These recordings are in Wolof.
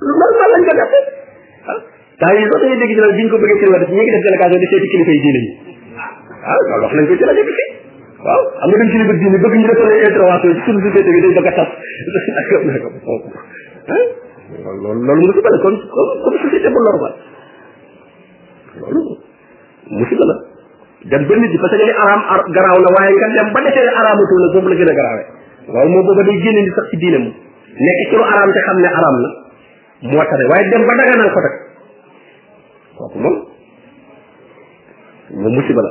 normal lañ ko def ah temps yii sax dañuy dégg ñu naan bi ñu ko bëggee ci wàllu ñu ngi def délégation di seeti kilifa yi diine yi ah loolu wax nañ ko ci rajo bi fii waaw am na dañ kilifa diine bëgg ñu defal ay intervention ci suñu société bi day bëgg a tas nangam nangam ah loolu loolu mu ngi ko bëri kon comme société bu normal loolu musiba la dem ba nit ji parce que li araam ar garaaw la waaye nga dem ba defee ne araamatul la boobu la gën a garaawee loolu moom booba day génne ni sax ci diine moom nekk ci lu araam te xam ne araam la moo tane waaye dem ba daganal ko rek kooku moom moom musiba la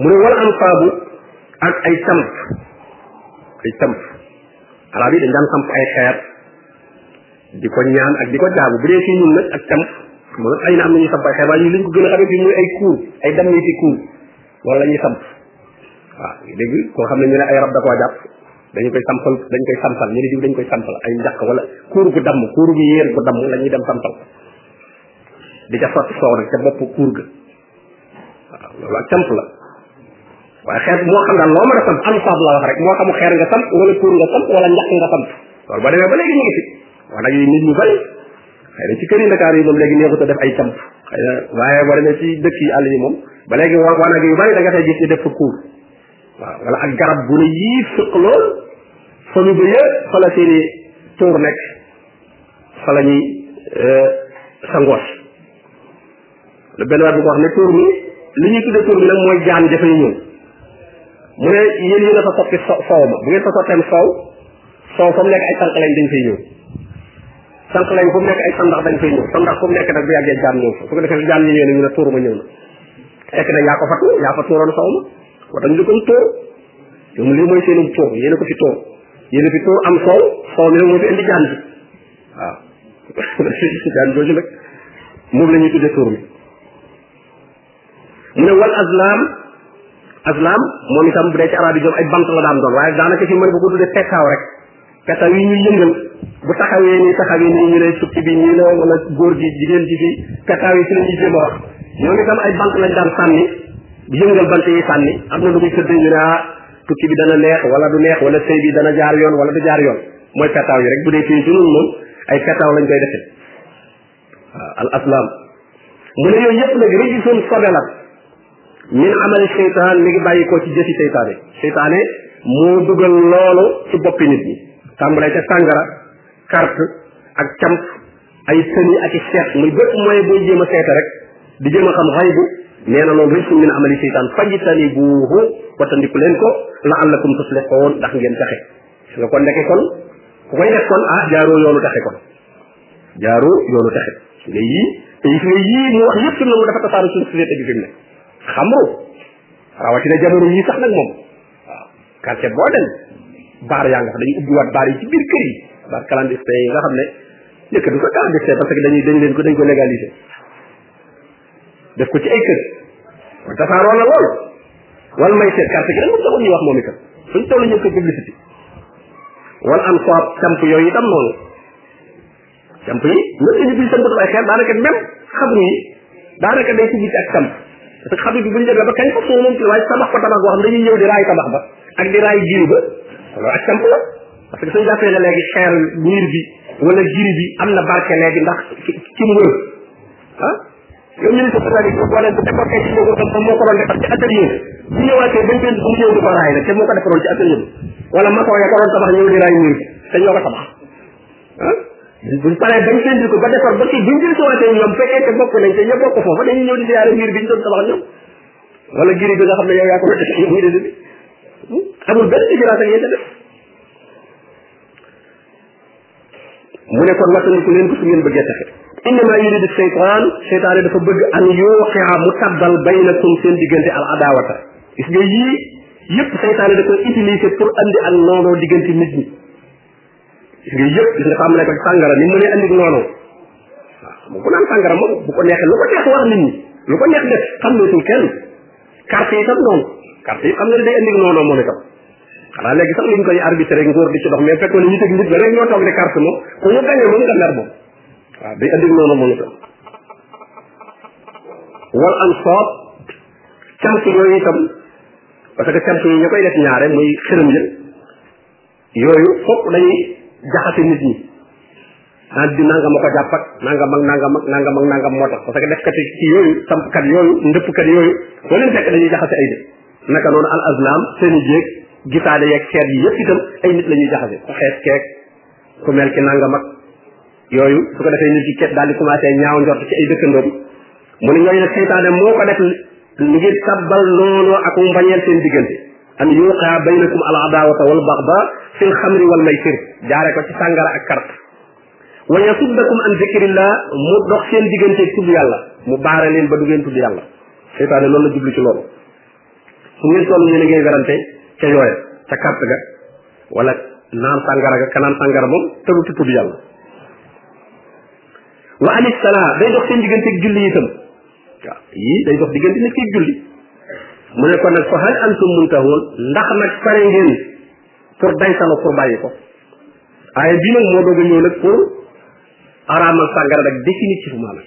mu ne wal ansaabu ak ay samp ay samp arab yi dañ daan samp ay xeer di ko ñaan ak di ko jaamu bu dee fii ñun nag ak samp moom ay na am na ñuy samp ay xeer waaye ñu liñ ko gën a xamee fii muy ay kuur ay dam yi ci kuur wala la ñuy samp waaw dégg koo xam ne ñu ne ay rab da koo jàpp dañu koy sampal dañ koy sampal ñu ne diw dañ koy sampal ay njaq wala kuur gu damm kuur gu yéer gu damm la ñuy dem sampal di ca sotti soow nag ca bopp kuur ga waaw loolu ak camp la waaye xeer moo xam daal loo mën a samp am saab laa wax rek moo xamu xeer nga samp wala kuur nga samp wala njaq nga samp loolu boo demee ba léegi ñu ngi fi wax nag yi nit ñu bari xëy na ci kër yi Dakar yi moom léegi neexut a def ay camp xëy na waaye boo demee ci dëkk yi àll yi moom ba léegi wa wanag yu bari da nga fay gis ñu def fa kuur waaw wala ak garab bu ne yii fëq lool fa lu ba yëpp fa la seeni tuur nekk fa la ñuy euh, sangoos lu benn waay bu ko wax ne tuur mi li ñuy tudde tuur mi nag mooy jaan dafay ñëw mu ne yéen yéen a fa sotti so soow ma bu ngeen fa sotteem soow soow fa mu nekk ay tànk lañ dañ fay ñëw sànq lañ fu mu nekk ay sandax dañ fay ñëw sandax fu mu nekk nag bu yàggee jaam ñëw fa su ko defee jaam ñi ñëw na ñu ne tuur ma ñëw na fekk na yaa ko fa tuur yaa fa tuuroon xaw ma moo tax ñu di ko tuur yow lii mooy seenum tuur yéen a ko fi tuur yéen a fi tuur am soow soow mi moo fi indi jaan bi waaw jaan jooju nag moom la ñuy tuddee tuur mi mu ne wal azlam azlam moom itam bu dee ci arab yi ñoom ay bant la daan doon waaye daanaka fi mën ko ko tuddee pettaaw rek pettaaw yi ñuy yëngal bu taxawee nii taxawee nii ñu ne sukki bi nii la wala góor gi jigéen ji fi pettaaw yi ci la ñuy jéem a wax ñoom itam ay bant lañ daan sànni yëngal bant yi sànni am na lu muy tëdd ñu ne ah tukki bi dana neex wala du neex wala sëy bi dana jaar yoon wala du jaar yoon mooy petaaw yi rek bu dee fii ci nun moom ay petaaw lañ koy defee waaw al aslam mu ne yooyu yëpp nag rijisun sobe la min amal seytaan mi ngi bàyyi koo ci jëfi seytaane seytaane moo dugal loolu ci boppi nit ñi tàmbalee ca sàngara carte ak camp ay sëni ak i seet muy bépp mooy booy jéem a seete rek di jéem a xam xaybu nee na loolu rijsun min amali seytaan fajtanibuuhu watandiku leen ko laallakum tuflixoon ndax ngeen taxe su nga kon ndeke kon ku koy def kon ah jaaroo yoonu taxe kon jaaroo yoonu taxe su nga yii te gis nga yii mu wax yëpp na mu dafa tasaaru suñu société bi fi mu ne xamru rawatina jamono yii sax nag moom waaw quartier boo dem baar yaa nga fa dañuy ubbiwaat baar yi ci biir kër yi baar clandestin yi nga xam ne nekk du ko clandestin parce que dañuy dañ leen ko dañ ko légaliser def ko ci ay kër wa tasaaroo na lool wal may seet carte gi rek mu taxul ñu wax moom itam fuñ toll ñu ko publicité wal am soob samp yooyu itam noonu camp yi nga indi bi samp ay xeer daanaka même xabru yi daanaka day tijji ci ak camp parce que xabru bi bu ñu demee ba kañ ko suul moom ci waaye tabax ko tabax boo xam dañuy ñëw di raay tabax ba ak di raay jiw ba loolu ak camp la parce que suñu jàppee ne léegi xeer miir bi wala jiri bi am na barke léegi ndax ci mu wër ah yow ñu ne sa sëriñ bi boo leen bu defoon kay ci ko moom moo ko doon defar ci atelier bu ñëwaatee dañ koy bu ñëw di ko raay la te moo ko defaroon ci atelier bi wala maçon ya ko doon tabax ñëw di raay miir te ñoo ko tabax ah buñ paree bañ seen ko ba defar ba kii buñ jël si waatee ñoom fekkee te bokk nañ te ña bokk foofa dañuy ñëw di siyaare miir bi ñu doon tabax ñoom wala giri bi nga xam ne yow yaa ko def yow muy def bi amul benn différence ak yéen def mu ne kon wattan ku leen ko su ngeen bëggee taxe innama yuridu seytaan seytaane dafa bëgg an yuqia mu tabbal baynakum seen diggante al adawata gis nga yii yépp seytaane da koy utiliser pour andi ak noonoo diggante nit ñi gis nga yëpp gis nga tàmbalee ko ci sàngara ni mu ne andi noonu bu ko naan sàngara moom bu ko neexee lu ko neex wax nit ñi lu ko neex def xam ne tul kenn carte yi tam noonu carte yi xam nga ne day andi noonu moom itam xanaa léegi sax liñ koy arbitré nguur di ci dox mais fekkoon ñu teg nit la rek ñoo toog di carte moom ku ñu gañee moom nga mer moom waaw day andi noonu moom itam wal am soob cant yooyu itam parce que cant yi ñu koy def ñaare muy xërëm ya yooyu fokk dañuy jaxase nit ñi naan di nangam a ko jàpp ak nangam ak nangam ak nangam ak nangam moo tax parce que defkat yi ci yooyu sampkat yooyu ndëppkat yooyu boo leen fekk dañuy jaxase ay nit naka noonu al azlam seen i jéeg gitaale yeeg xeet yi yëpp itam ay nit la ñuy jaxase ku xees keeg ku mel ki nangam ak yooyu su ko defee nit ki ket daal di commencé ñaaw njort ci ay dëkkandoom mu ne ñooñu nag seytaane moo ko def ngir sabbal noonu ak mbañeel seen diggante an yuqa baynakum al adawata wal baxda fi l xamri wal maysir jaare ko ci sàngara ak carte wa yasuddakum an zikrillah mu dox seen diggante tudd yàlla mu baare leen ba du ngeen tudd yàlla seytaane loolu la jublu ci loolu fu ngeen toll yéen a ngay werante ca yooya ca carte ga wala naan sàngara ga kanaan sàngara moom tëru ci tudd yàlla wa anis salaa day dox seen diggante ak julli itam waaw yii day dox diggante nit ki julli mu ne ko nag fa hal antum muntahoon ndax nag pare ngeen pour day salo pour bàyyi ko aaya bii nag moo doog a ñëw nag pour araamal sàngara nag définitivement nag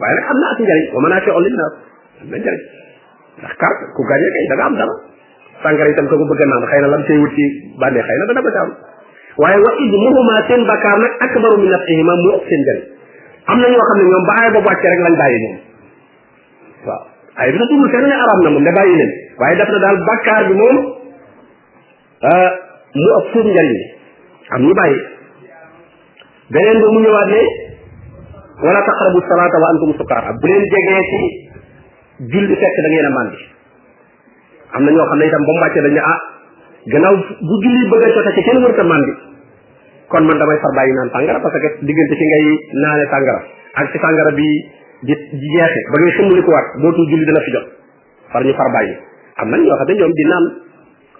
waaye nag am na ak njariñ wa manaafi olli naas am na njariñ ndax carte ku gagné kay da nga am dara sàngara itam ko ko bëgg naan xëy na lam cay wut ci bànnee xëy na dana ko ca am waaye wa id muhuma seen bakkaar nag akbaru min nafihima mu ëpp seen njariñ am na ñoo xam ne ñoom ba aay boobu wàccee rek lañ bàyyi ñoom waaw ay bi na dugul fenn ne araam na moom ne bàyyi leen waaye daf na daal bakkaar bi moom ah, mu ëpp fuuf njariñ li am ñu bàyyi beneen ba mu ñëwaat ne wala taqrabu salaata wa antum sukaara bu leen jegee ci julli fekk da ngeen a màndi am na ñoo xam ne itam ba mu wàccee dañ ne ah gannaaw bu julli bëgg a jote ci kenn warut a màndi kon man damay far bàyyi naan sàngara parce que diggante ci ngay naane sàngara ak ci sàngara bi di di jeexe ba ngay xëmmali ko waat dootul julli dana fi jot far ñu far bàyyi am nañ ñoo xam ne ñoom di naan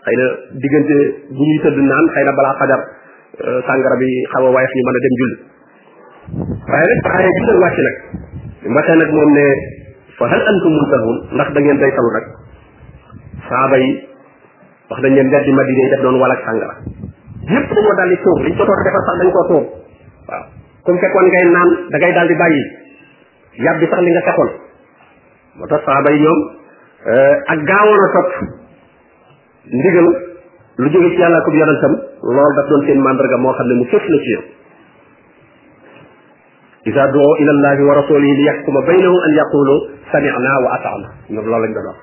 xëy na diggante bu ñuy tëdd naan xëy na balaa fajar euh, sàngara bi xaw a waaye fi ñu mën a dem julli waaye nag aaya bi nag wàcc nag waxee nag moom ne fa hal antum muntahun ndax da ngeen day talu nag saaba yi wax dañ leen mbedd madina yi def doon wal ak sàngara yépp dañoo daal di tuur liñ ko doon defar sax dañ koo tuur waaw comme fekkoon ngay naan da ngay daal di bàyyi yàbbi sax li nga fekkoon moo tax saxaaba yi ñoom eh, ak gaawoon a topp ndigal lu jóge ci yàlla ko yonentam loolu daf doon seen màndarga moo xam ne mu fës la ci yow isa doo ila allahi wa rasulihi li yaxkuma baynahum an yaqulu sami'na wa ata'na ñoom loolu lañ doon wax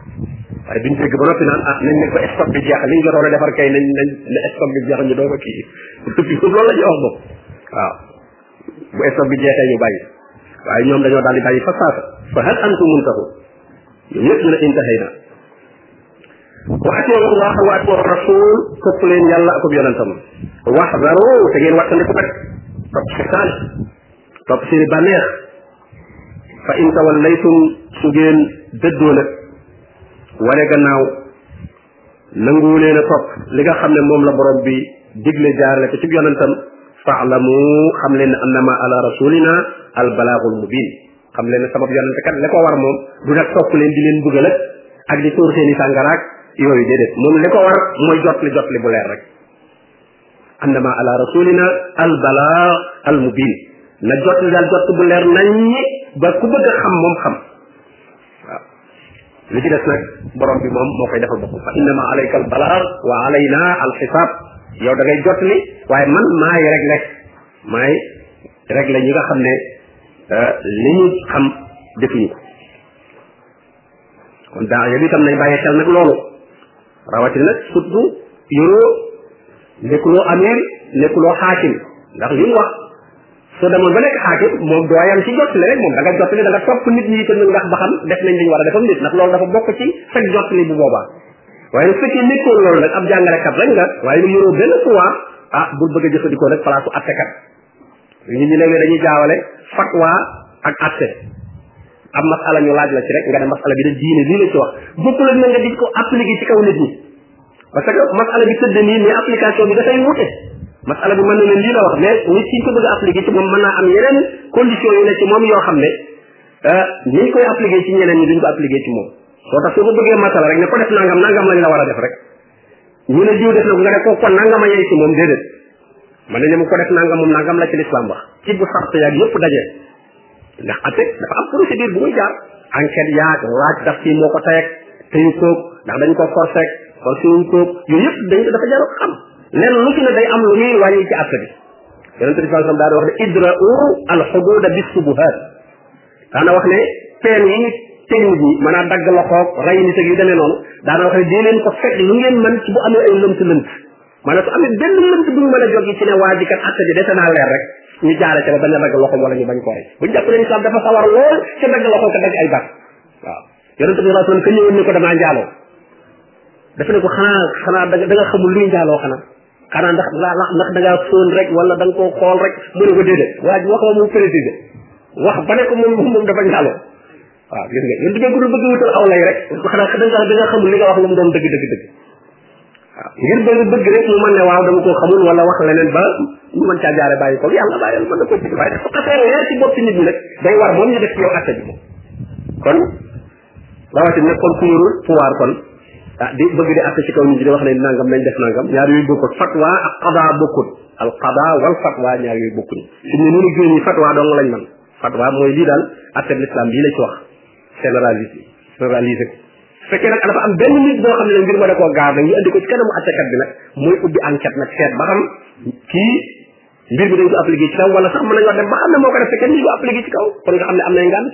waaye duñ dégg ba noppi naan ah nañ ne ko stock bi jeex liñ jotoon a defar kay nañ nañ ne stock bi jeex ñu doo ko kii loolu la ñuy wax moom waaw bu stock bi jeexee ñu bàyyi waaye ñoom dañoo daal di bàyyi fa saasa fa hal antum muntahu ñoom ñëpp ñu ne intahay na wa atiu allah wa atiu rasul topp leen yàlla akub yonentam waxdaru te ngeen wattandiku nag topp seytaan topp seeni bànneex fa in tawallaytum su ngeen dëddoo nag ware gannaaw nanguwu leen a topp li nga xam ne moom la borom bi digle jaarale ko ci yonentam faalamu xam leen ne annama ala rasulina al balaagul mubin xam leen ne sabab yonente kat la ko war moom du nag topp leen di leen bëggal ak ak di tuur seeni sàngaraak yooyu déedéet moom li ko war mooy jot li jot li bu leer rek annama ala rasulina al balaa al mubin na jot daal jot bu leer nañ ba ku bëgg a xam moom xam waaw li ci des nag borom bi moom moo koy defal boppam fa innama alayka al balaa wa alayna al xisaab yow da ngay jot li waaye man maay rek rek maay rek la ñi nga xam ne li ñu xam defuñu ko kon daa yooyu itam nañ bàyyi xel nag loolu rawatina nag surtout yoroo nekkuloo amir nekkuloo xaakim ndax li mu wax soo demoon ba nekk xaakim moom dooyam ci jottali rek moom da nga jottali da nga topp nit ñi itam ndax ba xam def nañ li ñu war a defam nit ndax loolu dafa bokk ci fekk jottali bu boobaa waaye bu fekkee nekkoon loolu nag ab jàngalekat rek nga waaye lu yoroo benn poids ah bul bëgg a jëfandikoo nag place su attekat nit ñi léeg-léeg dañuy jaawale fatwa ak atte am masala ñu laaj la ci rek nga ne masala bi da diine lii la ci wax bokkul ak na nga di ko appliquer ci kaw nit ñi parce que masala bi tëdd nii mais application bi dafay wute masala bi mën na ne lii la wax mais nit ki ñu ko bëgg a appliquer ci moom mën naa am yeneen condition yu ne ci moom yoo xam ne euh, ni ñu koy appliquer ci ñeneen ñi duñ ko appliquer ci moom soo tax soo ko bëggee masala rek ne ko def nangam nangam lañ la war a def rek ñu ne diw def na ko nga ne ko kon nangam a yey ci moom déedéet man ne mu ko def nangam moom nangam la ci lislaam wax ci bu sart yaag yëpp daje ndax atte dafa am procédure bu muy jaar enquête yaag laaj daf kii moo ko tayeg teyu koog ndax dañ ko forcé forcé wuñ koog yooyu yëpp dañ dafa jarul xam lenn lu ci ne day am lu muy wàññi ci atte bi yonente bi sallallahu alayhi wasallam daa wax ne idra'u al hududa bis subuhat daana wax ne peen yi technique yi mën a dagg la xoog rey nit ak yu demee noonu daana wax ne dee leen ko fekk lu ngeen mën ci bu amee ay lënt lënt maanaam su amee benn lënt bu ñu mën a jóg ci ne waa ji kat atta ji dese naa leer rek ñu jaare ca ba bañ a dagg loxoom wala ñu bañ ko rey bu ñu jàpp ne islam dafa sawar lool ca dagg loxoom ka dagg ay bàq waaw yonente bi sallallahu alayhi wasallam ka ñëwoon ne ko damaa njaaloo dafa ne ko xanaa xanaa da nga xamul luy njaaloo xanaa xanaa ndax la ndax da ngaa fóon rek wala da nga koo xool rek mu ne ko déedéet waa ji waxoo moom précisé wax ba ne ko moom moom dafa njaaloo waaw gis nga yéen dugg bëgg wutal aw lay rek xanaa da nga da nga xamul li nga wax lu mu doon dëgg dëgg dëgg waaw ngir ba nga bëgg rek mu mën ne waaw dama koo xamul wala wax leneen ba ñu mën caa jaare bàyyi ko yàlla bàyyi mën na ko waaye dafa xasee leer ci bopp nit ñi rek day war moom ñu def ci yow atte bi kon rawatina nag kon ku yorul pouvoir kon ah di bëgg di àtt ci kaw nit ñi di wax ne nangam nañ def nangam ñaar yooyu bokkut fatwa ak qada bokkut al qada wal fatwa ñaar yooyu bokkut fi ñu noonu génn yi fatwa dong lañ man fatwa mooy lii daal atteb l'islam bii la ci wax généralisé généralisé ko su fekkee nag dafa am benn nit boo xam ne mbir ma da koo gaar nag ñu andi ko ci kanamu attekat bi nag mooy ubbi enquête nag seet ba xam kii mbir mi dañ ko appliqué ci kaw wala sax mën nañu wax dem ba xam ne moo ko def te kenn ñu ko appliqué ci kaw kon nga xam ne am nay ngànt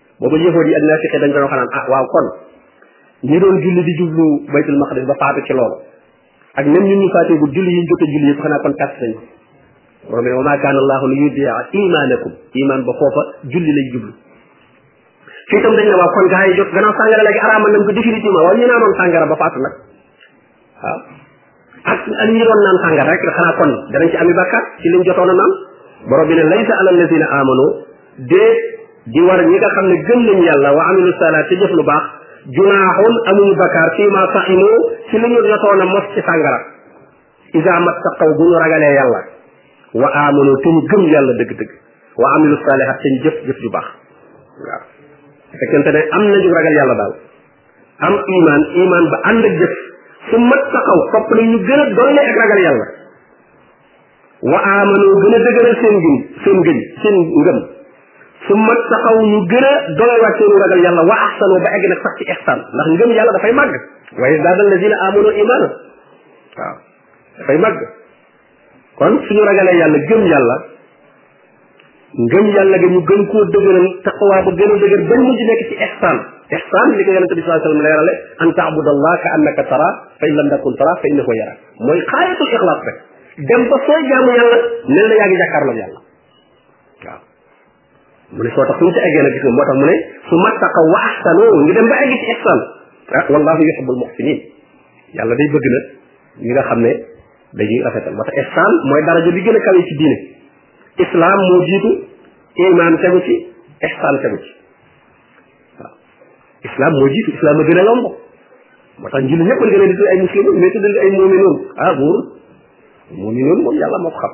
booba yëfoor yi ak naafiqe dañ doon xanaan ah waaw kon ñi doon julli di jublu baytul maqdis ba faatu ci loolu ak même ñun ñu faatee bu julli yi ñu jot a julli yëpp xanaa kon tàtt nañ ko borom ne wa maa kaana allahu li yudia imaanakum imaan ba foofa julli lay jublu fii itam dañ ne waaw kon gaa yi jot gannaaw sàngara léegi araamal nañ ko définitivement waaw ñu naanoon sàngara ba faatu nag waaw ak ak ñi doon naan sàngar rek xanaa kon danañ ci ami bàkkaar ci liñ jotoon a naan borom bi ne laysa ala alladina amanu déet di war ñi nga xam ne gëm nañ yàlla wa amilu salaat te jëf lu baax junaaxun amuñu bàkkaar fii ma saximu ci li ñu jotoon a mos ci sàngara isa mattaqaw bu ñu ragalee yàlla wa amanu te ñu gëm yàlla dëgg-dëgg wa amilu saalihat te ñu jëf jëf ju baax waaw fekkente ne am nañu ragal yàlla daal am iman iman ba ànd ak jëf su mat taxaw topp na ñu gën a dolle ak ragal yàlla wa amanoo gën a dëgëral seen gëm seen gëm seen ngëm su mat taxaw ñu gën a dolliwaat seenu ragal yàlla wa ahsanoo ba egg nag sax ci ihsan ndax ngëm yàlla dafay màgg waaye daadal lazina amanoo imaana waaw dafay màgg kon suñu ragalee yàlla gëm yàlla ngëm yàlla ga ñu gën koo dëgëral taqwa ba gën a dëgër ba mujj nekk ci ihsaan ihsaan li ko yonente bi sallallahu alayhi wasallam leerale an taabudallah ka annaka tara fa in lam takun tara fa innahu yara mooy xaayatul ixlaas rek dem ba sooy jaamu yàlla mel na yaa ngi jàkkaarloog yàlla mu ne soo tax suñ ci eggee nag gis nga moo tax mu ne su mattaqa wa ahsanu ñu dem ba egg ci ihsan ah wallahu yuhibbul muhsinin yàlla day bëgg nag ñi nga xam ne dañuy rafetal moo tax ihsan mooy daraja bi gën a kawe ci diine islam moo jiitu iman tegu ci ihsan tegu ci waaw islam moo jiitu islam a gën a yomb moo tax njulli ñëpp gën a di tudd ay muslimin mais tudd ay mu'minun ah buur mu'minun moom yàlla moo ko xam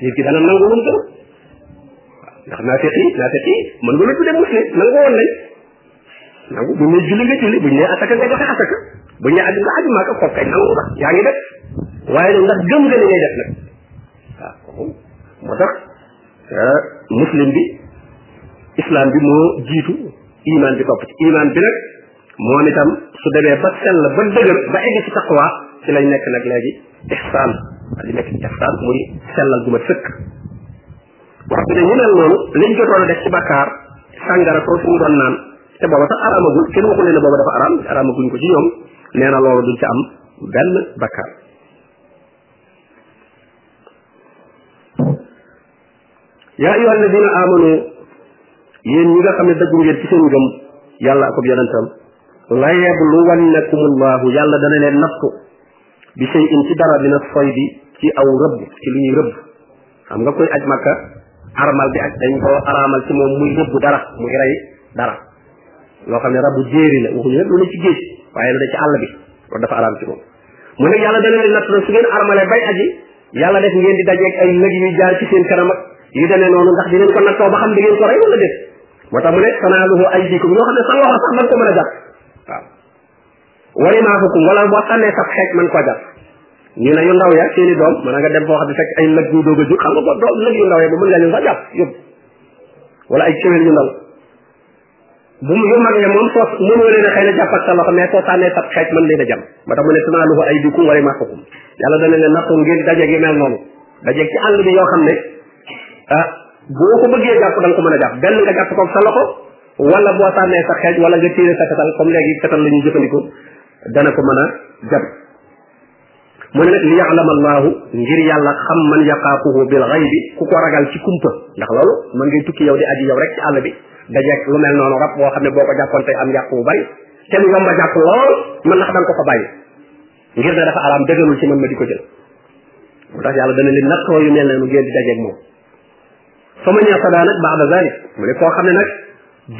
nit ki dana nangu lu mu gëm ndax naa feqi naa feqi mën nga la tuddee muslim nangu woon nañ nangu bu ñu julli nga julli bu ñu nee asaka nga joxe asaka bu ñu nee aju nga aju maaka kooku kay nangu nga yaa ngi def waaye nag ndax gëm nga li ngay def nag waaw kooku moo tax euh, muslim bi islam bi moo jiitu iman bi topp ci iman bi nag moom itam su demee ba sell ba dëgër ba egg ci taqwa ci lay nekk nag léegi ihsaan di nekk ci ihsaan muy sellal gu ma sëkk wax bi ne ñu mel noonu liñ jotoon a def ci bakkaar sàngara ko suñu doon naan te booba sax araamagul kenn waxu leen ne booba dafa araam araamaguñ ko ci ñoom nee na loolu duñ ci am benn bakkaar yaa ayyuha alladina amanu yéen ñi nga xam ne dëggu ngeen ci seen ngëm yàlla akub yonentam la yabluwannakum allahu yàlla dana leen nattu bi sey in ci dara dina soy bi ci aw rëbb ci lu ñuy rëbb xam nga koy aj makka armal bi ak dañ ko araamal ci moom muy rëbb dara muy rey dara loo xam ne rabu jéeri la waxuñu rek lu ne ci géej waaye lu ne ci àll bi loolu dafa araam ci moom mu ne yàlla dana leen natt na su ngeen armale bay aji yàlla def ngeen di dajeeg ay lëg yu jaar ci seen kanam ak yu demee noonu ndax dinañ ko nattoo ba xam di ngeen ko rey wala déet moo tax mu ne tanaaluhu aydikum yoo xam ne sa loxo sax man ko mën a jàpp waaw wari maafukum wala boo sànnee sab xeej man koo jàpp ñu ne yu ndaw ya seeni doom mën nga dem foo xam ne fekk ay lëg yu doog a jug xam nga ko doom lëg yu ndaw ya ba mën ngaa ñëw sax jàpp yóbbu wala ay cëwel yu ndaw bu mu mag ne moom soo mënoo leen a xëy na jàpp ak sa loxo mais soo sànnee sab xeej mën leen a jam ba tax mu ne tanaaluhu aydikum wa rimahukum yàlla dana leen nattu ngir daje gi mel noonu daje ci àll bi yoo xam ne ah boo ko bëggee jàpp da nga ko mën a jàpp benn nga jàpp ko sa loxo wala boo sànnee sa xeej wala nga tiire sa fetal comme léegi fetal la ñuy jëfandikoo dana ko mën a jam mu ne nag li yaalama allahu ngir yàlla xam man yaqaafuhu bil xaybi ku ko ragal ci kumpa ndax loolu mën ngay tukki yow di aji yow rek ci àll bi dajeeg lu mel noonu rab boo xam ne boo ko jàppoon tey am yàq bu bari te mu yomb a jàpp lool mën na xam ko fa bàyyi ngir ne dafa araam dëgërul ci man ma di ko jël moo tax yàlla dana leen nattoo yu mel ne nu ngeen di dajeeg moom fa ma ñëw fa daa nag baax da zalik mu ne koo xam ne nag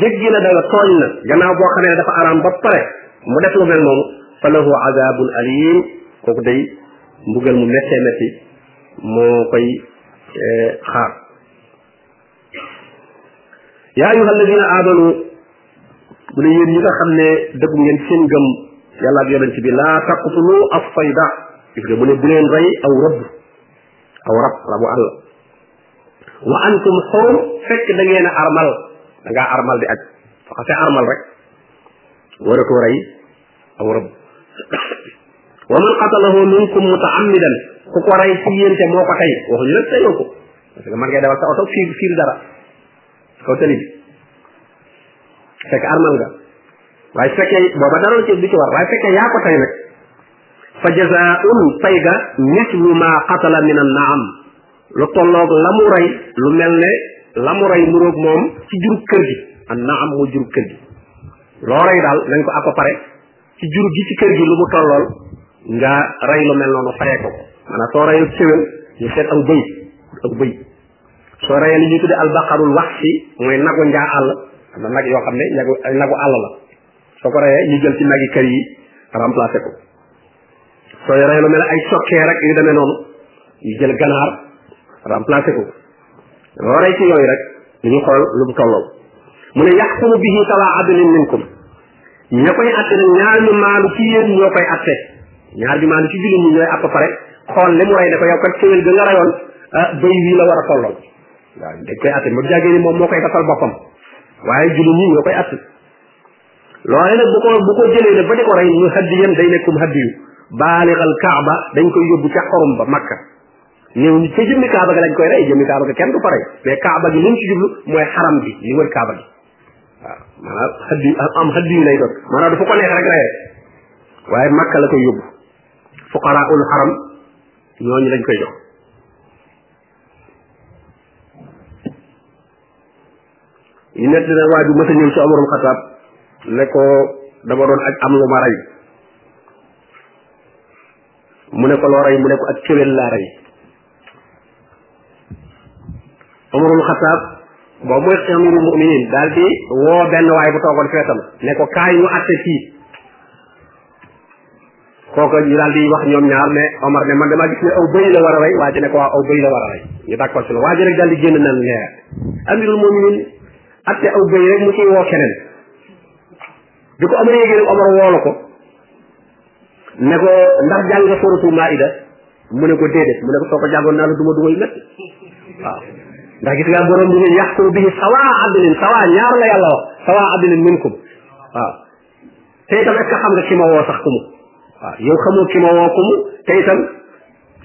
jéggi na dayo tooñ na gannaaw boo xamee ne dafa araam ba pare mu def lu mel noonu fa lahu azabun alim kooku day mbugal mu méttee métti moo koy eh, xaar yaa ayuha alladina amanu mu ne yéen ñi nga xam ne dëgg ngeen seen gëm yàlla ak yonent bi laa taqtulu as sayda gis nga mu ne bu leen rey aw rëbb aw rab rabu àll wa antum xurum fekk da ngeen a armal da ngaa armal di aj soo xasee armal rek waratoo rey aw rab wa man qatalahu minkum mutaammidan ku ko rey ci yéen te moo ko tey waxuñu nag teyoo ko parce que man ngay dawal sa oto fiir fiir dara kaw tali bi fekk armal nga waaye fekkee booba dara ci du ci war waaye fekkee yaa ko tey nag fa jazaa'un fay ga mislu ma qatala min an naam lu tolloog la mu rey lu mel ne la mu rey nuróog moom ci jur kër gi an naam moo jur kër gi loo rey daal nañ ko àpp pare ci jur gi ci kër gi lu mu tollool nga rey lu mel noonu fayee ko ko maanaam soo reyee séwél ñu seet aw bëy aw bëy soo reyee li ñuy tudde albaqarul wax si mooy nagu njaa àll am na nag yoo xam ne nagu nagu àll la soo ko reyee ñu jël ci nag yi kër yi remplacé ko sooy rey lu mel ay sokkee rek yu demee noonu ñu jël ganaar remplacé ko loo rey ci yooyu rek dañu xool lu mu tollool mu ne yaxkumu bihi tala adlin minkum ña koy atte nag ñaar ñu maalu ci yéen ñoo koy atte ñaar ñu maalu ci jullit ñi ñooy app pare xool li mu rey ne ko yow kat kéwél ga nga reyoon ah béy wii la war a tollool waaw dañ koy atte mu jàggee ni moom moo koy defal boppam waaye jullit ñi ñoo koy atte loolee nag bu ko bu ko jëlee nag ba di ko rey ñu hadiyan day nekkum hadiyu baaligal kaaba dañ koy yóbbu ca xorom ba makka néew ca jëmmi kaaba ga lañ koy rey jëmmi kaaba ga kenn du fa rey mais kaaba gi liñ ci jublu mooy xaram bi li wër kaaba gi waaw maanaam hadiyu am hadiyu lay doon maanaam dafa ko neex rek rey rek waaye makka la koy yóbbu fuqaraul xaram ñooñu lañ koy jox yi nett na waa ju mës a ñëw ci Omar ibn Xattaab ne ko dama doon aj am lu ma rey mu ne ko loo rey mu ne ko ak kéwél laa rey Omar ibn Xattaab boobu mooy amirul muminin daal di woo benn waay bu toogoon feetam ne ko kaay ñu atte fii kooka ñu daal di wax ñoom ñaar ne Omar ne man damaa gis ne aw bëy la war a rey waa ji ne ko waaw aw bëy la war a rey ñu d'accord ci la waa ji rek daal di génn naan ne amirul muminin atte aw bëy rek mu ciy woo keneen bi ko Omar yéegee rek Omar woolu ko ne ko ndax jàng nga suratul maida mu ne ko déedéet mu ne ko soo ko jàngoon naa la duma duma yu métti waaw ndax gis nga borom bi ne yaxkuru bihi sawa adlin sawa ñaar la yàlla wax sawa adlin minkum waaw te itam est-ce que xam nga ki ma woo sax ku mu waaw yow xamoo ki ma woo ku mu te itam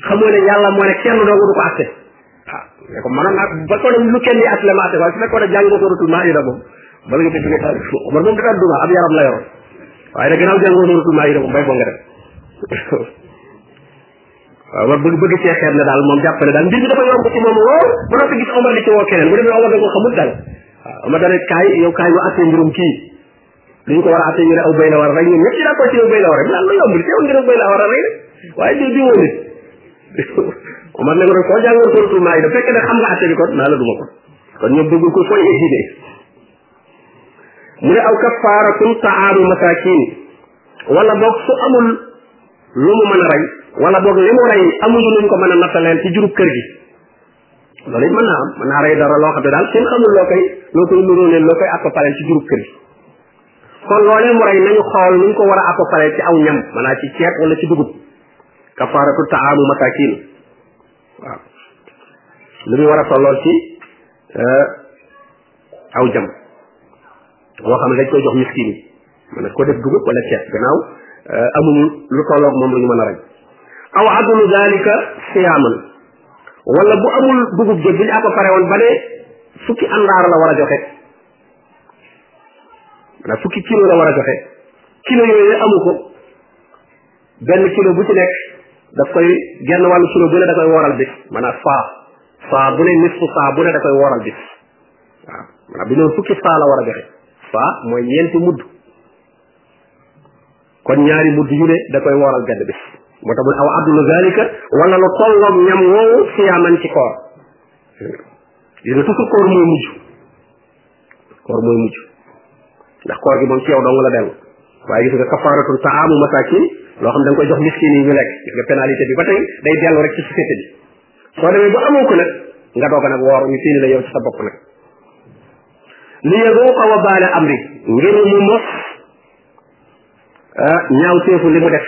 xamoo ne yàlla moo ne kenn doogu du ko atte waaw ne ko maanaam ak ba ko lu kenn di atte la ma atte waaye su fekkoon ne jàng nga suratul maida moom bala nga bëgg taal man moom dara duma ab yaram la yoroon waaye nag gannaaw jàngoo suratul maida moom bay boo nga dem waaw war bëgg bëgg cee xeet ne daal moom jàpp ne daal mbir bi dafa yomb ci moom lool ba noppi gis Omar di ci woo keneen bu demee Omar da ko xamul daal waaw Omar dana kaay yow kaay ñu atte mbirum kii duñ ko war a atte ñu ne aw bay la war a rey ñun ñëpp ci d'accord ci ne bay la war a rey naan lu yomb li teewul ngeen bay la war a rey rek waaye di di woon Omar ne ko rek soo jàngoon suratul maay da fekk ne xam nga atte bi kon naa la duma ko kon ñoom bëggul ko fooy étudier mu ne aw kafaaratum taamu masaakin wala boog su amul lu mu mën a rey wala boog li mu rey amuñu luñ ko mën a nattaleel ci jurub kër gi loolu it mën naa am mën naa rey dara loo xam ne daal kenn xamul loo koy loo koy nuroo leen loo koy accompagné ci jurub kër kon loolee mu rey nañu xool nuñ ko war a accompagné ci aw ñam maanaam ci ceeb wala ci dugub kafaaratu taamu masakin waaw lu muy war a tollool ci euh, aw jam boo xam ne dañ koy jox miskin yi mën na ko def dugub wala ceeb gannaaw euh, amuñu lu tolloog moom lu ñu mën a rey aw adunu dalika siyaaman wala bu amul dugub jëg bi ñu ko pare woon ba ne fukki àndaar la war a joxe maanaam fukki kilo la war a joxe kilo yooyu amu ko benn kilo bu ci nekk daf koy genn wàllu kilo bu ne da koy wooral bis maanaam saa saa bu ne nisfu saa bu ne da koy wooral bis waaw maanaam bi noonu fukki saa la war a joxe saa mooy ñeenti mudd kon ñaari mudd yu ne da koy wooral benn bis moo tax mu ne aw adlu zalika wala lu tolloog ñam woowu siyaaman ci koor dina tusu koor mooy mujj koor mooy mujj ndax koor gi moom ci yow dong la dellu waaye gis nga kafaaratul taamu masakin loo xam da nga koy jox miskin yi ñu lekk gis nga pénalité bi ba tey day dellu rek ci société bi soo demee ba amoo ko nag nga doog a nag woor ñu séeni la yow ci sa bopp nag li yazuqa wa baala amri ngir mu mos ah, ñaaw teefu li mu def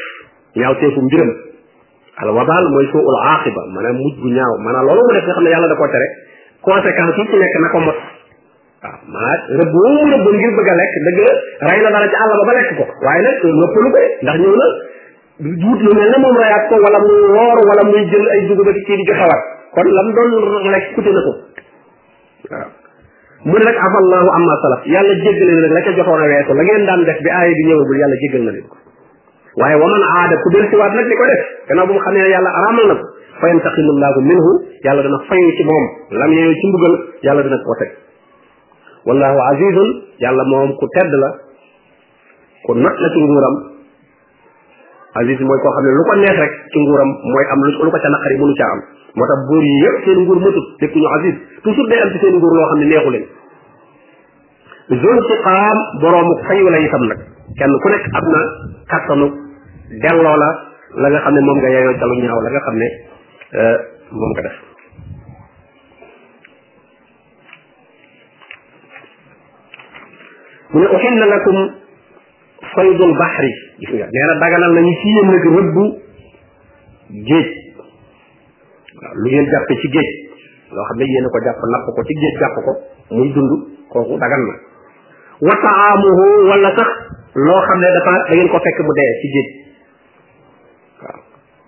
ñaaw teefu mbiram al wabaal mooy soo ul aaqiba maanaam mujj bu ñaaw maanaam loolu mu def nga xam ne yàlla da koo tere conséquence yi ci nekk na ko mos waaw maa rëbb woo mu rëbb ngir bëgg a lekk dëgg la rey na dara ci àll ba ba lekk ko waaye nag noppalu ko ndax ñëw na juut lu mel ne moom reyaat ko wala muy woor wala muy jël ay dugub ak ci di joxe war kon lam doon lekk kute na ko waaw mu ne nag afallahu amma salaf yàlla jéggale na nag la ca jotoon a weesu la ngeen daan def bi aaya bi ñëwagul yàlla jéggal na leen ko waaye waman aada ku del siwaat nag di ko def gannaaw bu mu xamee yàlla araamal na ko fa yantaqimu llahu minhu yàlla dana fayu ci moom lam yeeyu ci mbugal yàlla dana ko teg wallahu azizun yàlla moom ku tedd la ku not la ci nguuram aziz mooy koo xam ne lu ko neex rek ci nguuram mooy am lu ko ca naqari mënu caa am moo tax buur yi yëpp seen nguur matut nekk ñu aziz toujours day am ci seen nguur loo xam ne neexu leen zul tiqaam boroomu fayu la itam nag kenn ku nekk am na kattanu delloo la la nga xam ne moom nga yeyoo ca lu ñaaw la nga xam ne euh, moom nga def mu ne uxilla lakum faydul baxri gis nga nee na daganal nañu ci yéen nag rëbbu géej waaw lu ngeen jàppe ci géej loo xam ne yéen ko jàpp napp ko ci géej jàpp ko muy dund kooku dagan na wa taamuhu wala sax loo xam ne dafa da ngeen ko fekk mu dee ci géej waaw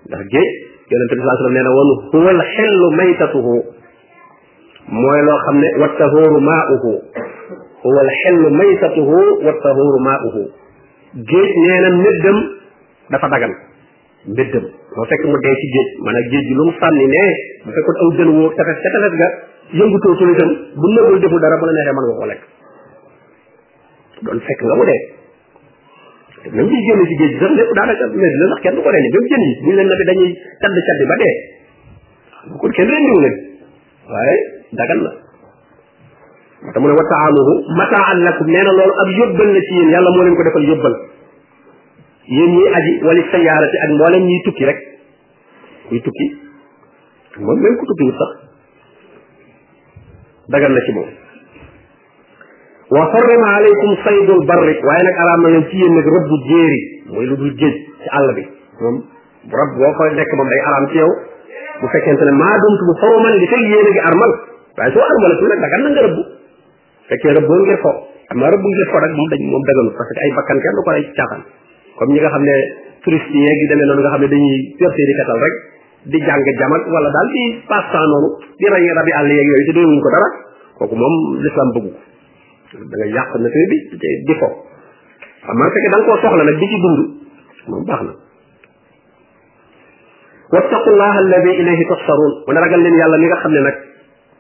ndax géej yonente bi sallallahu alayhi wasallam nee na woon huwa al xillu maytatuhu mooy loo xam ne wa tahuuru maauhu huwa al xillu maytatuhu wa tahuuru maauhu géej nee na méddam dafa dagan mbëddëm moo fekk mu dee ci géej maanaam géej gi lu mu sànni ne bu fekkoon aw jën woo tefes ca tefes ga yëngutoo su itam bu nëbul deful dara bu la neexee mën nga ko lekk doon fekk nga mu dee même ciy génn ci géej gi sax lépp daanaka mais la sax kenn du ko rendi même jën yi buñ leen nabi dañuy cadd caddi ba dee bu ko kenn rendiwu leen waaye dagan na moo tax mu ne wa taamuhu mataan lakum nee na loolu ab yóbbal la ci yéen yàlla moo leen ko defal yóbbal yéen ñiy aji wali sayaarati ak mboolem ñiy tukki rek kuy tukki moom même ku tukki sax dagan na ci moom wa xarrama alaykum saydul barri waaye nag araam na leen ci yéen nag rëbb jéeri mooy lu dul géej ci àll bi moom rab boo ko lekk moom day araam ci yow bu fekkente ne maa dumtu bu xoroman li fekk yéen a ngi armal waaye soo armalatul nag dagan na nga rëbb fekkee rëbb boo ngir fo xam naa rëbb ngir fo rek moom dañ moom daganut parce que ay bakkan kenn du ko rey ci caaxaan comme ñi nga xam ne touriste yeeg yi demee noonu nga xam ne dañuy percé di fetal rek di jàng jamat wala daal di passe temps noonu di rey rabi àll yeeg yooyu te doyewuñ ko dara kooku moom l'islam bëggu ko da ngay yàq na bi di fo xam naa fekkee da nga koo soxla nag di ci dund moom baax na wattaqullaha alladi ilayhi tuxsaruun mu ne ragal leen yàlla mi nga xam ne nag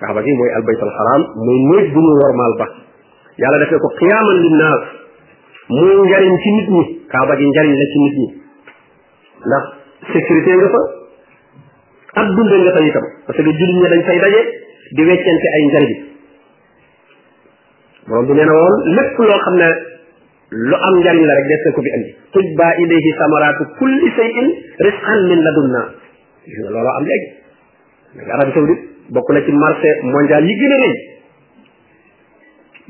kaaba gi mooy albayt alxaram mooy néeg bu ñu wormaal ba yàlla defee ko xiyaaman linnaas muy njariñ ci nit ñi kaaba gi njariñ la ci nit ñi ndax sécurité nga fa ak dunde nga fa itam parce que jullit ñi dañ fay daje di weccante ay njariñ borom bi nee na woon lépp loo xam ne lu am njariñ la rek des na ko fi andi tujba ilayhi samaraatu kulli shay'in rizqan min ladunna gis nga looloo am léegi léegi Arabie Saoudite bokk na ci marché mondial yi gën a rëy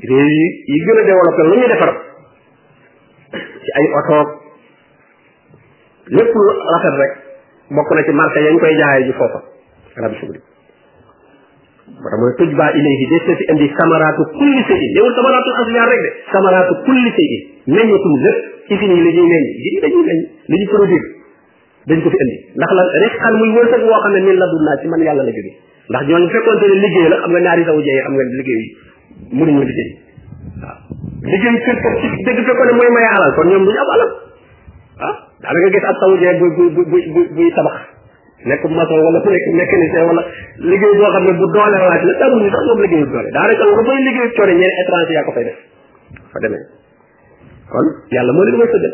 réew yi yi gën a développé lu ñu defar ci ay oto lépp lu rafet rek bokk na ci marché yañ koy jaayee ji foofa Arabie Saoudite moo tax mooy tuj baa ilayhi des na fi indi samaraatu kulli shay'in newul samaraatu asliyaar rek de samaraatu kulli shay'in meññatum lépp usines yi la ñuy meññ usines yi dañuy meññ li ñu produire dañ ko fi indi ndax la rek xan muy wërsëg woo xam ne min la dun naa ci man yàlla la jóge ndax ñooñu fekkoonte ne liggéey la xam nga ñaari saw jëyee xam nga liggéey mënuñu liggéey waaw liggéey kër kër ci dëgg fekkoon ne mooy maye alal kon ñoom duñu am alal ah daana nga gis ab saw jëyee bu bu bu bu buy tabax nekk maçon wala ku nekk mécanicien wala liggéey boo xam ne bu doole laaj la tamuñu sax ñoom liggéey bu doole daanaka lu fay liggéey coore ñeneen étranger yaa ko fay def fa demee kon yàlla moo leen wërsëgal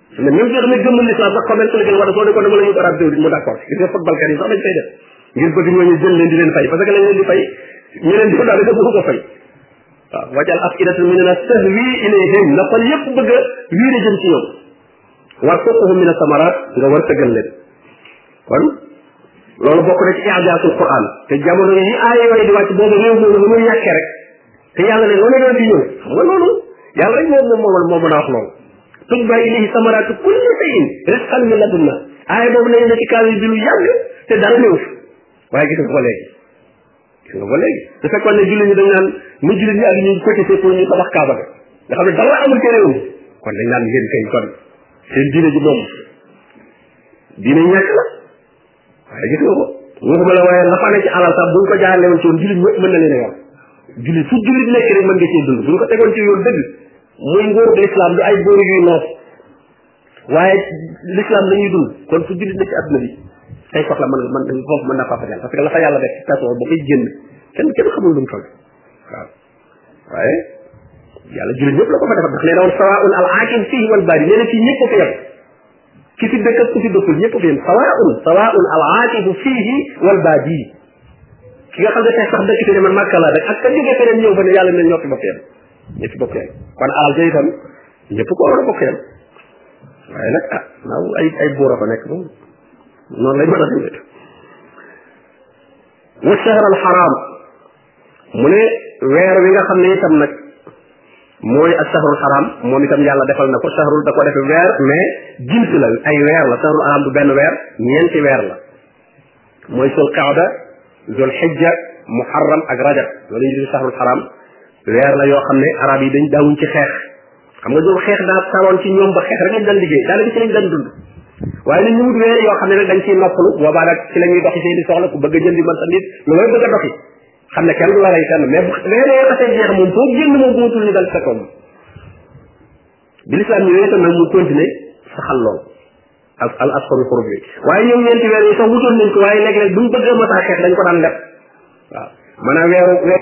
ne même bi nga xam ne gëmul l'islam sax commerce la gën wala soo ne ko dama la ñu arab saoudite mu d'accord gis nga football kat yi sax dañ fay def ngir bëgg ñooñu jël leen di leen fay parce que lañ leen di fay ñu leen di ko daal dafa bëgg ko fay waaw wajal afidatan min nas tahwi ilayhim na xol yépp bëgg a wiire jëm ci ñoom war suquhum min asamarat nga war tëggal leen kon loolu bokk na ci iajaatul quran te jamono yi aaya yooyu di wàcc boobu réew moomu lu muy yàkkee rek te yàlla ne loolu doon di ñëw xam nga loolu yàlla rek moom moom moomal moo mën a wax loolu tuj ba ilayhi samaraatu kulli sayin risqan min ladunna aaya boobu nañu ne ci kaamil bi lu yàgg te dara néew fi waaye gis nga ko léegi gis nga ko léegi su fekkoon ne jullit ñi dañ naan ni jullit ñi ak ñu cotisé pour ñu tabax kaaba ga nga xam ne dara amul ci réew mi kon dañ naan yéen kay kon seen diine ji moom diine ñàkk la waaye gis nga ko waxuma la waaye la fa ne ci alal sax buñ ko jaarale woon ci woon jullit ñëpp mën na leen a yor jullit fu jullit nekk rek mën nga cee dund buñ ko tegoon ci yoon dëgg muy nguur de islam du ay góor yuy noos waaye l'islam la ñuy dund kon fu jullit na ci adduna bi tey soxla mën nga mën foofu mën naa faa fajal parce que la fa yàlla def ci tasoo ba koy génn kenn kenn xamul lu mu toll waaw waaye yàlla jullit ñëpp la ko fa defal ndax nee na woon sawaun al aaqil fii wal baadi nee na fii ñëpp ko yem ki fi dëkk ak ku fi dëkkul ñëpp ko fi yem sawaun sawaun al aaqil fii wal baadi ki nga xam ne tey sax dëkk fi ne man màkka laa dëkk ak ka jógee feneen ñëw fa ne yàlla ne ñoo fi bokk yem ñoo fi bokk yem kon alal ja itam ñëpp ko war a bokk yam waaye nag ah naaw ay ay buur a fa nekk moom noonu lay mën a demee wa shahr al xaraam mu ne weer wi nga xam ne itam nag mooy ak shahrul xaraam moom itam yàlla defal na ko shahrul da ko def weer mais jins la ay weer la shahrul xaraam du benn weer ñeenti weer la mooy sul qaada zul xijja muharram ak rajab loolu ñu di saxrul xaram weer la yoo xam ne arab yi dañ daawuñ ci xeex xam nga ñoom xeex daa taroon ci ñoom ba xeex rek lañ daan liggéey daanaka ci lañ daan dund waaye nag ñu wut weer yoo xam ne nag dañ ciy noppalu boobaa nag ci la ñuy doxi seen i soxla ku bëgg a jëndi man tamit lu may bëgg a doxi xam ne kenn du la rey fenn mais bu weer yooyu xasee jeex moom foo génn moom bu matul ñu dal sa koom bi lislaam ñëwee itam nag mu continuer saxal lool al al asxaru xurub yi waaye ñoom ñeenti weer yi sax wutoon nañ ko waaye léeg-léeg buñ bëgg a masaa xeet dañ ko daan def waaw maanaam weeru weer